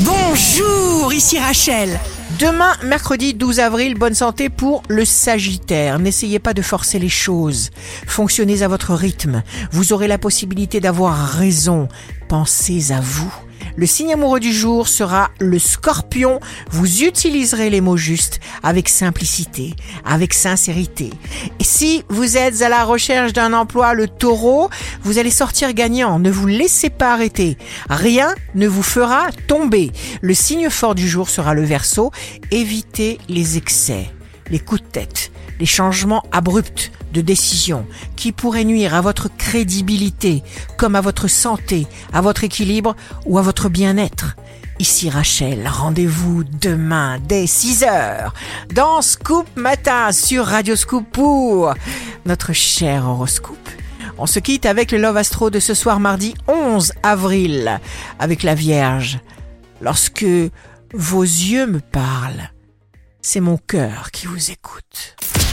Bonjour, ici Rachel. Demain, mercredi 12 avril, bonne santé pour le Sagittaire. N'essayez pas de forcer les choses. Fonctionnez à votre rythme. Vous aurez la possibilité d'avoir raison. Pensez à vous. Le signe amoureux du jour sera le scorpion. Vous utiliserez les mots justes avec simplicité, avec sincérité. Et si vous êtes à la recherche d'un emploi, le taureau, vous allez sortir gagnant. Ne vous laissez pas arrêter. Rien ne vous fera tomber. Le signe fort du jour sera le verso. Évitez les excès, les coups de tête, les changements abrupts de décision qui pourraient nuire à votre crédibilité, comme à votre santé, à votre équilibre ou à votre bien-être. Ici Rachel, rendez-vous demain dès 6 heures dans Scoop Matin sur Radio Scoop pour notre cher horoscope. On se quitte avec le Love Astro de ce soir mardi 11 avril avec la Vierge. Lorsque vos yeux me parlent, c'est mon cœur qui vous écoute.